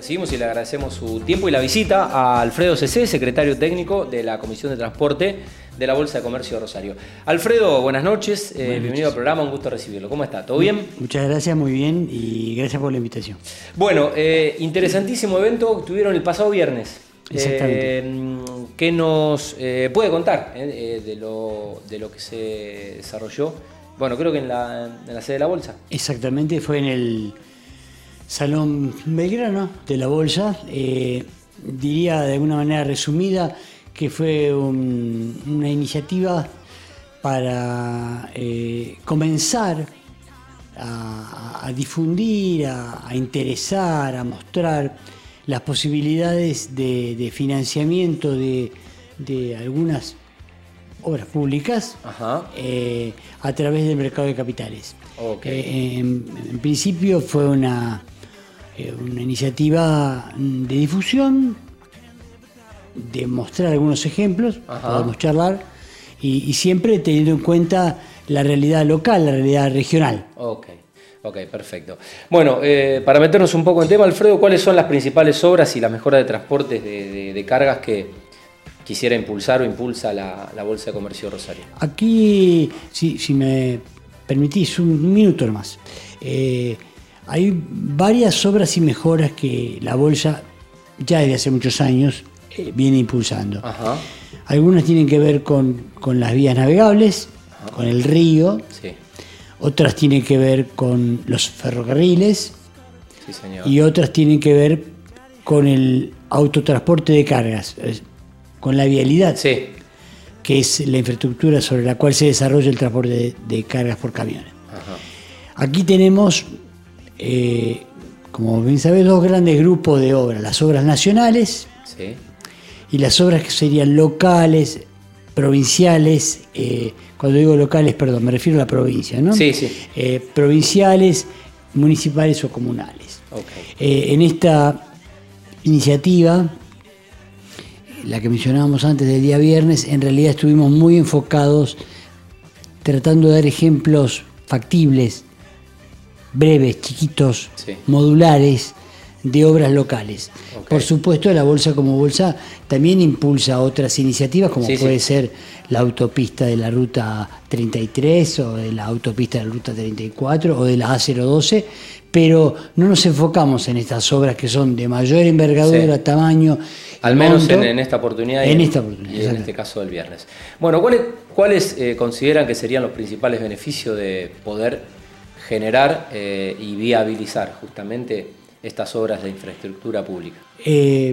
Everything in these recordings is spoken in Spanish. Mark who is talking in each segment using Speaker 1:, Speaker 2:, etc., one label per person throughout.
Speaker 1: Recibimos y le agradecemos su tiempo y la visita a Alfredo CC, secretario técnico de la Comisión de Transporte de la Bolsa de Comercio de Rosario. Alfredo, buenas noches, eh, bienvenido al programa, un gusto recibirlo. ¿Cómo está? ¿Todo bien?
Speaker 2: Muchas gracias, muy bien y gracias por la invitación.
Speaker 1: Bueno, eh, interesantísimo evento tuvieron el pasado viernes.
Speaker 2: Exactamente.
Speaker 1: Eh, ¿Qué nos puede contar de, lo, de lo que se desarrolló? Bueno, creo que en la, en la sede de la Bolsa.
Speaker 2: Exactamente, fue en el Salón Belgrano de la Bolsa. Eh, diría de alguna manera resumida que fue una iniciativa para eh, comenzar a, difundir, a, interesar, a mostrar las posibilidades de, financiamiento de, algunas obras públicas eh, a través del mercado de capitales. en, principio fue una, una iniciativa de difusión, de mostrar algunos ejemplos, podemos charlar, y, siempre teniendo en cuenta la realidad local, la realidad regional.
Speaker 1: Ok, ok, perfecto. Bueno, eh, para meternos un poco en tema, Alfredo, ¿cuáles son las principales obras y las mejoras de transportes de, cargas que quisiera impulsar o impulsa la, Bolsa de Comercio de Rosario?
Speaker 2: Aquí, si, si me permitís un minuto más. Eh, hay varias obras y mejoras que la bolsa ya desde hace muchos años eh, viene impulsando. Algunas tienen que ver con, las vías navegables, con el río. Otras tienen que ver con los ferrocarriles. Y otras tienen que ver con el autotransporte de cargas, con la vialidad, que es la infraestructura sobre la cual se desarrolla el transporte de, cargas por camiones. Aquí tenemos eh, como bien sabés, dos grandes grupos de obras, las obras nacionales y las obras que serían locales, provinciales, eh, cuando digo locales, perdón, me refiero a la provincia, ¿no?
Speaker 1: Sí, sí.
Speaker 2: Eh, provinciales, municipales o comunales. en esta iniciativa, la que mencionábamos antes del día viernes, en realidad estuvimos muy enfocados tratando de dar ejemplos factibles breves, chiquitos, modulares de obras locales. Por supuesto, la bolsa como bolsa también impulsa otras iniciativas, como puede ser la autopista de la ruta 33 o de la autopista de la ruta 34 o de la A012, pero no nos enfocamos en estas obras que son de mayor envergadura, tamaño.
Speaker 1: Al menos en, esta oportunidad,
Speaker 2: en, esta oportunidad,
Speaker 1: y en este caso del viernes. Bueno, ¿cuáles, eh, consideran que serían los principales beneficios de poder generar eh, y viabilizar justamente estas obras de infraestructura pública?
Speaker 2: Eh,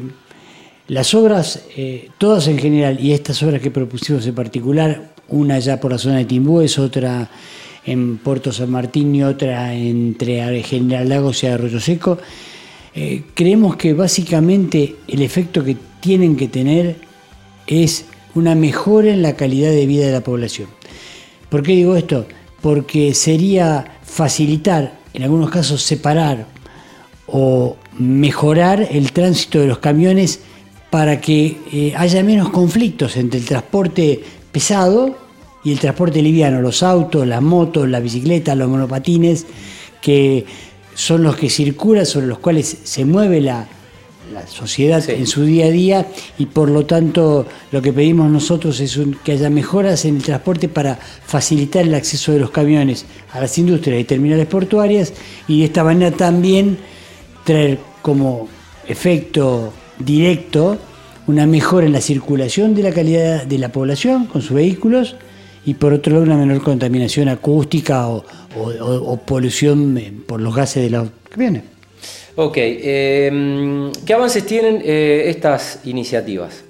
Speaker 2: las obras, eh, todas en general, y estas obras que propusimos en particular, una ya por la zona de Timbúes, otra en Puerto San Martín y otra entre General Lagos y Arroyo Seco, creemos que básicamente el efecto que tienen que tener es una mejora en la calidad de vida de la población. ¿Por qué digo esto? Porque sería facilitar, en algunos casos separar o mejorar el tránsito de los camiones para que eh, haya menos conflictos entre el transporte pesado y el transporte liviano, los autos, las motos, las bicicletas, los monopatines, que son los que circulan, sobre los cuales se mueve la, la sociedad en su día a día y por lo tanto lo que pedimos nosotros es que haya mejoras en el transporte para facilitar el acceso de los camiones a las industrias y terminales portuarias y de esta manera también traer como efecto directo una mejora en la circulación de la calidad de la población con sus vehículos y por otro lado una menor contaminación acústica o, o polución eh, por los gases de los camiones.
Speaker 1: Ok, em, ¿qué avances tienen eh, estas iniciativas?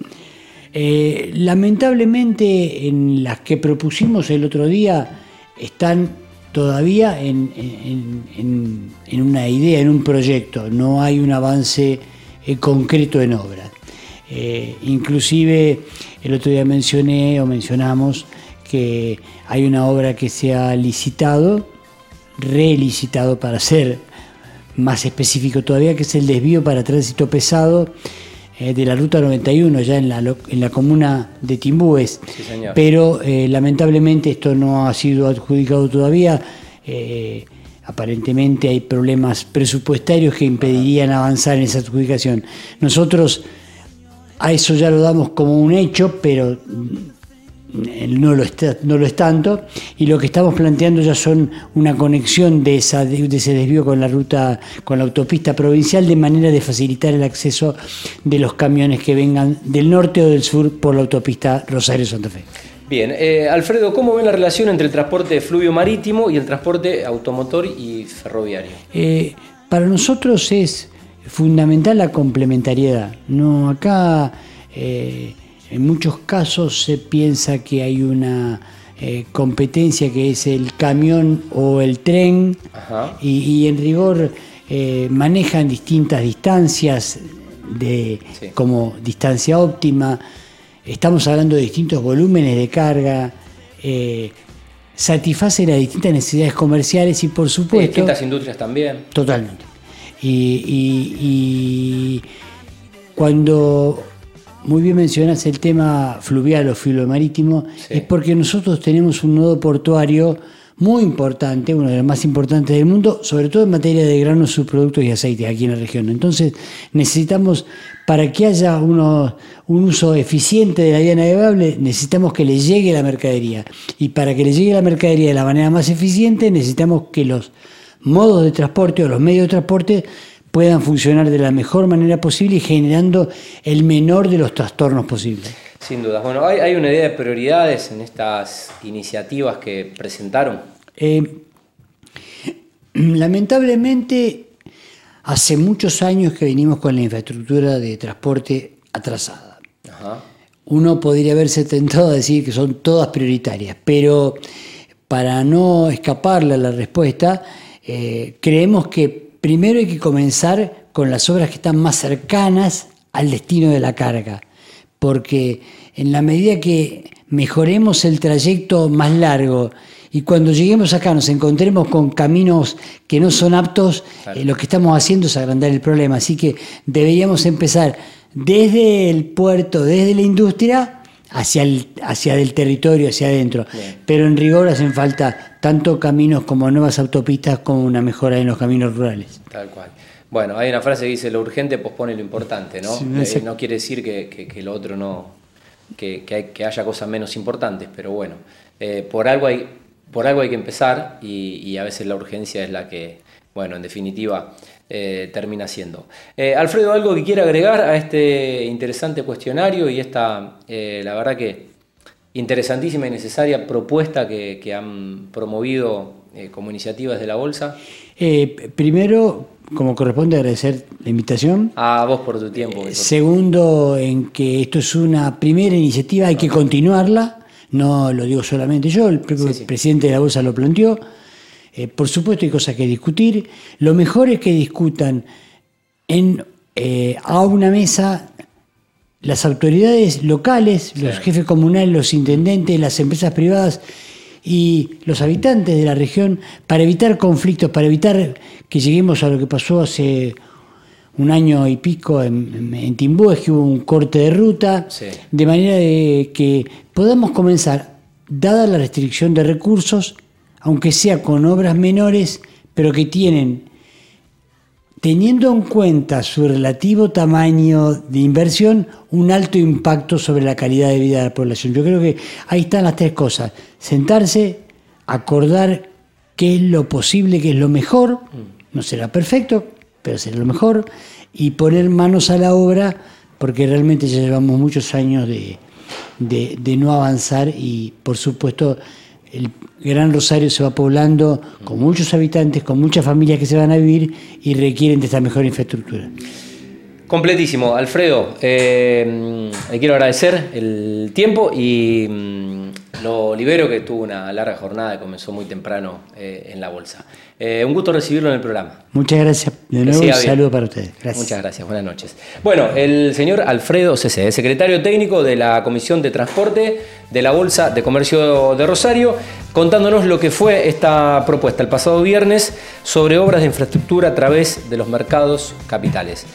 Speaker 2: Eh, lamentablemente en las que propusimos el otro día están todavía en, una idea, en un proyecto, no hay un avance eh, concreto en obra. inclusive el otro día mencioné o mencionamos que hay una obra que se ha licitado, relicitado para ser más específico todavía, que es el desvío para tránsito pesado eh, de la Ruta 91, ya en la, en la comuna de Timbúes. Pero eh, lamentablemente esto no ha sido adjudicado todavía. Eh, aparentemente hay problemas presupuestarios que impedirían avanzar en esa adjudicación. Nosotros a eso ya lo damos como un hecho, pero no lo, no lo es tanto, y lo que estamos planteando ya son una conexión de, esa, de ese desvío con la ruta, con la autopista provincial, de manera de facilitar el acceso de los camiones que vengan del norte o del sur por la autopista Rosario-Santa Fe.
Speaker 1: Bien, eh, Alfredo, ¿cómo ven la relación entre el transporte fluvio marítimo y el transporte automotor y ferroviario?
Speaker 2: Eh, para nosotros es fundamental la complementariedad. No, acá eh, en muchos casos se piensa que hay una competencia que es el camión o el tren y, en rigor manejan distintas distancias de, como distancia óptima estamos hablando de distintos volúmenes de carga, eh, satisface las distintas necesidades comerciales y por supuesto...
Speaker 1: distintas industrias también.
Speaker 2: Totalmente. Y, cuando muy bien mencionas el tema fluvial o filo marítimo, es porque nosotros tenemos un nodo portuario muy importante, uno de los más importantes del mundo, sobre todo en materia de granos, subproductos y aceites aquí en la región. Entonces necesitamos, para que haya un uso eficiente de la vía navegable, necesitamos que le llegue la mercadería. Y para que le llegue la mercadería de la manera más eficiente, necesitamos que los modos de transporte o los medios de transporte puedan funcionar de la mejor manera posible y generando el menor de los trastornos posibles.
Speaker 1: Sin duda. Bueno, ¿hay, una idea de prioridades en estas iniciativas que presentaron?
Speaker 2: Eh, lamentablemente, hace muchos años que venimos con la infraestructura de transporte atrasada. Uno podría haberse tentado a decir que son todas prioritarias, pero para no escaparle a la respuesta, eh, creemos que primero hay que comenzar con las obras que están más cercanas al destino de la carga porque en la medida que mejoremos el trayecto más largo y cuando lleguemos acá nos encontremos con caminos que no son aptos, eh, lo que estamos haciendo es agrandar el problema. Así que deberíamos empezar desde el puerto, desde la industria, hacia el, hacia el territorio, hacia adentro. Pero en rigor hacen falta tanto caminos como nuevas autopistas como una mejora en los caminos rurales.
Speaker 1: Tal cual. Bueno, hay una frase que dice, lo urgente pospone lo importante, ¿no? Eh, no quiere decir que, lo otro no, que, que, haya cosas menos importantes, pero bueno, eh, por, algo hay, por algo hay que empezar y, a veces la urgencia es la que, bueno, en definitiva, eh, termina siendo. Alfredo, ¿algo que quiera agregar a este interesante cuestionario y esta, la verdad que interesantísima y necesaria propuesta que, que han promovido como iniciativas de la Bolsa?
Speaker 2: primero, como corresponde, agradecer la invitación.
Speaker 1: A vos por tu tiempo.
Speaker 2: segundo, en que esto es una primera iniciativa, hay que continuarla. No lo digo solamente yo, el presidente de la Bolsa lo planteó. Eh, por supuesto hay cosas que discutir. Lo mejor es que discutan en, eh, a una mesa las autoridades locales, los jefes comunales, los intendentes, las empresas privadas y los habitantes de la región para evitar conflictos, para evitar que lleguemos a lo que pasó hace un año y pico en, en Timbúes, que hubo un corte de ruta, de manera de que podamos comenzar, dada la restricción de recursos, aunque sea con obras menores, pero que tienen teniendo en cuenta su relativo tamaño de inversión, un alto impacto sobre la calidad de vida de la población. Yo creo que ahí están las tres cosas. Sentarse, acordar qué es lo posible, qué es lo mejor, no será perfecto, pero será lo mejor, y poner manos a la obra, porque realmente ya llevamos muchos años de, de no avanzar y por supuesto el Gran Rosario se va poblando con muchos habitantes, con muchas familias que se van a vivir y requieren de esta mejor infraestructura.
Speaker 1: Completísimo. Alfredo, eh, le quiero agradecer el tiempo y mm, lo libero que tuvo una larga jornada y comenzó muy temprano eh, en la bolsa. Eh, un gusto recibirlo en el programa.
Speaker 2: Muchas gracias. De nuevo, un saludo para ustedes.
Speaker 1: Muchas gracias. Buenas noches. Bueno, el señor Alfredo CC, secretario técnico de la Comisión de Transporte de la Bolsa de Comercio de Rosario, contándonos lo que fue esta propuesta el pasado viernes sobre obras de infraestructura a través de los mercados capitales.